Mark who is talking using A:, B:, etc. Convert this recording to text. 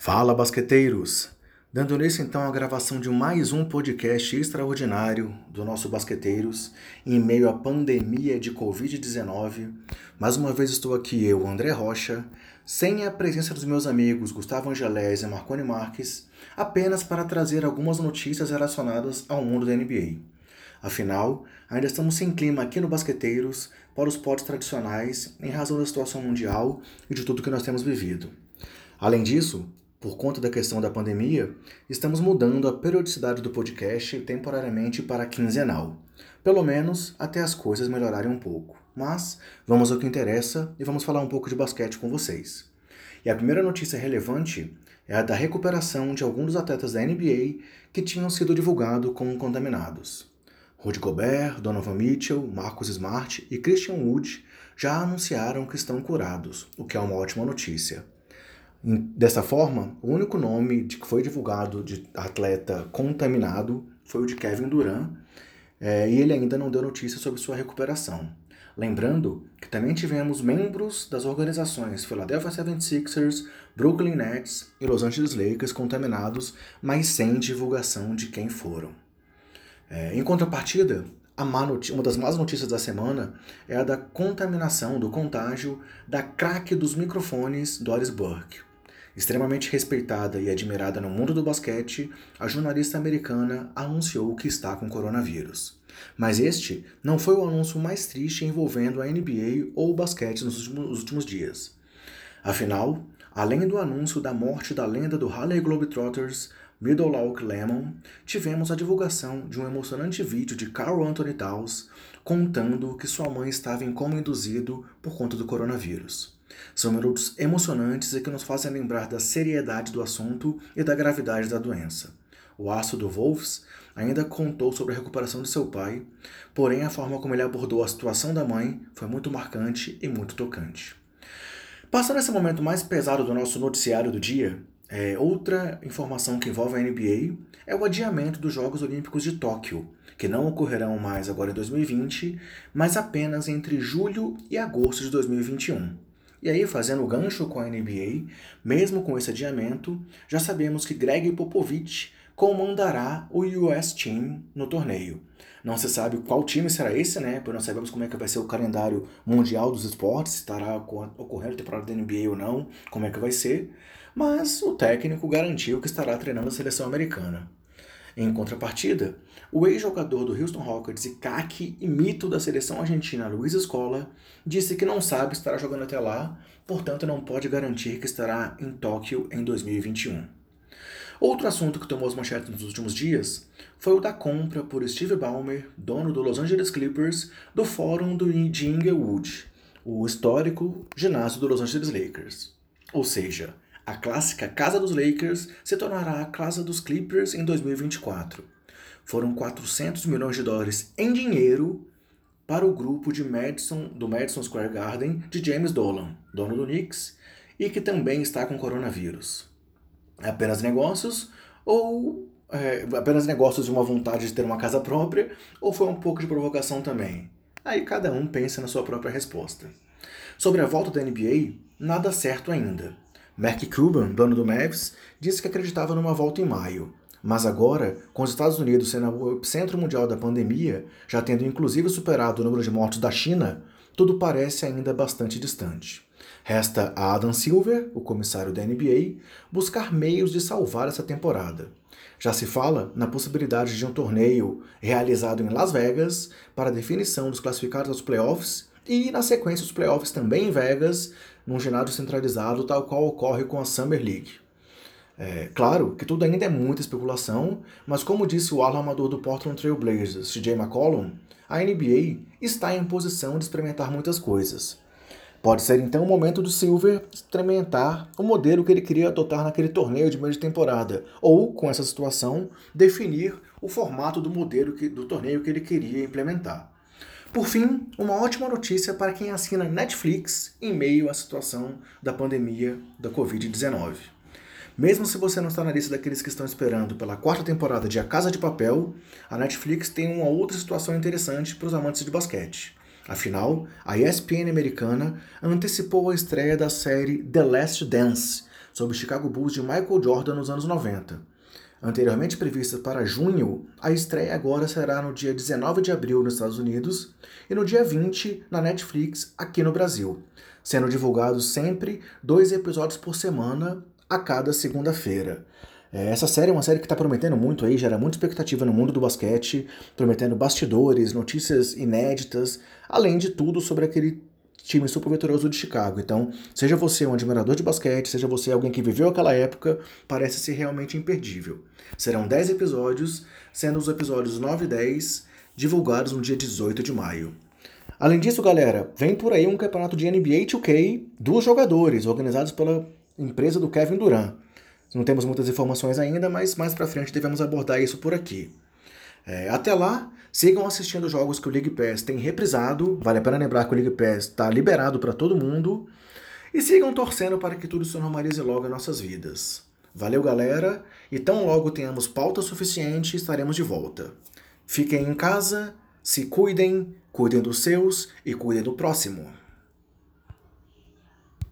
A: Fala, basqueteiros! Dando início então à gravação de mais um podcast extraordinário do nosso Basqueteiros em meio à pandemia de Covid-19. Mais uma vez estou aqui eu, André Rocha, sem a presença dos meus amigos Gustavo Angelés e Marconi Marques, apenas para trazer algumas notícias relacionadas ao mundo da NBA. Afinal, ainda estamos sem clima aqui no Basqueteiros para os pods tradicionais em razão da situação mundial e de tudo que nós temos vivido. Além disso, por conta da questão da pandemia, estamos mudando a periodicidade do podcast temporariamente para quinzenal. Pelo menos até as coisas melhorarem um pouco. Mas vamos ao que interessa e vamos falar um pouco de basquete com vocês. E a primeira notícia relevante é a da recuperação de alguns dos atletas da NBA que tinham sido divulgados como contaminados. Rudy Gobert, Donovan Mitchell, Marcus Smart e Christian Wood já anunciaram que estão curados, o que é uma ótima notícia. Dessa forma, o único nome de que foi divulgado de atleta contaminado foi o de Kevin Durant, é, e ele ainda não deu notícia sobre sua recuperação. Lembrando que também tivemos membros das organizações Philadelphia 76ers, Brooklyn Nets e Los Angeles Lakers contaminados, mas sem divulgação de quem foram. É, em contrapartida, uma das más notícias da semana é a da contaminação, do contágio da craque dos microfones Doris Burke. Extremamente respeitada e admirada no mundo do basquete, a jornalista americana anunciou que está com coronavírus. Mas este não foi o anúncio mais triste envolvendo a NBA ou o basquete nos últimos dias. Afinal, além do anúncio da morte da lenda do Harley Globetrotters, Middlewalk Lemon, tivemos a divulgação de um emocionante vídeo de Carl Anthony Towns contando que sua mãe estava em coma induzido por conta do coronavírus. São minutos emocionantes e que nos fazem lembrar da seriedade do assunto e da gravidade da doença. O astro do Wolves ainda contou sobre a recuperação de seu pai, porém a forma como ele abordou a situação da mãe foi muito marcante e muito tocante. Passando esse momento mais pesado do nosso noticiário do dia, é, outra informação que envolve a NBA é o adiamento dos Jogos Olímpicos de Tóquio, que não ocorrerão mais agora em 2020, mas apenas entre julho e agosto de 2021. E aí, fazendo gancho com a NBA, mesmo com esse adiamento, já sabemos que Greg Popovich comandará o US Team no torneio. Não se sabe qual time será esse, né? Porque não sabemos como é que vai ser o calendário mundial dos esportes, se estará ocorrendo a temporada da NBA ou não, como é que vai ser. Mas o técnico garantiu que estará treinando a seleção americana. Em contrapartida, o ex-jogador do Houston Rockets e caque e mito da seleção argentina Luiz Escola disse que não sabe se estará jogando até lá, portanto não pode garantir que estará em Tóquio em 2021. Outro assunto que tomou as manchetes nos últimos dias foi o da compra por Steve Ballmer, dono do Los Angeles Clippers, do Fórum de Inglewood, o histórico ginásio do Los Angeles Lakers. Ou seja, a clássica Casa dos Lakers se tornará a Casa dos Clippers em 2024. Foram 400 milhões de dólares em dinheiro para o grupo de Madison, do Madison Square Garden de James Dolan, dono do Knicks, e que também está com coronavírus. Apenas negócios ou é, apenas negócios de uma vontade de ter uma casa própria ou foi um pouco de provocação também? Aí cada um pensa na sua própria resposta. Sobre a volta da NBA, nada certo ainda. Mark Cuban, dono do Mavs, disse que acreditava numa volta em maio. Mas agora, com os Estados Unidos sendo o centro mundial da pandemia, já tendo inclusive superado o número de mortos da China, tudo parece ainda bastante distante. Resta a Adam Silver, o comissário da NBA, buscar meios de salvar essa temporada. Já se fala na possibilidade de um torneio realizado em Las Vegas para definição dos classificados aos playoffs e, na sequência, os playoffs também em Vegas, num ginásio centralizado, tal qual ocorre com a Summer League. É, claro que tudo ainda é muita especulação, mas como disse o alarmador do Portland Trail Blazers, CJ McCollum, a NBA está em posição de experimentar muitas coisas. Pode ser então o momento do Silver experimentar o modelo que ele queria adotar naquele torneio de meio de temporada, ou, com essa situação, definir o formato do modelo que, do torneio que ele queria implementar. Por fim, uma ótima notícia para quem assina Netflix em meio à situação da pandemia da Covid-19. Mesmo se você não está na lista daqueles que estão esperando pela quarta temporada de A Casa de Papel, a Netflix tem uma outra situação interessante para os amantes de basquete. Afinal, a ESPN americana antecipou a estreia da série The Last Dance, sobre o Chicago Bulls de Michael Jordan nos anos 90. Anteriormente prevista para junho, a estreia agora será no dia 19 de abril nos Estados Unidos e no dia 20 na Netflix aqui no Brasil, sendo divulgados sempre dois episódios por semana a cada segunda-feira. É, essa série é uma série que está prometendo muito aí, gera muita expectativa no mundo do basquete, prometendo bastidores, notícias inéditas, além de tudo sobre aquele time super vitorioso de Chicago. Então, seja você um admirador de basquete, seja você alguém que viveu aquela época, parece ser realmente imperdível. Serão 10 episódios, sendo os episódios 9 e 10 divulgados no dia 18 de maio. Além disso, galera, vem por aí um campeonato de NBA 2K dos jogadores, organizados pela empresa do Kevin Durant. Não temos muitas informações ainda, mas mais pra frente devemos abordar isso por aqui. É, até lá, sigam assistindo jogos que o League Pass tem reprisado. Vale a pena lembrar que o League Pass está liberado para todo mundo. E sigam torcendo para que tudo se normalize logo em nossas vidas. Valeu, galera, e tão logo tenhamos pauta suficiente, estaremos de volta. Fiquem em casa, se cuidem, cuidem dos seus e cuidem do próximo.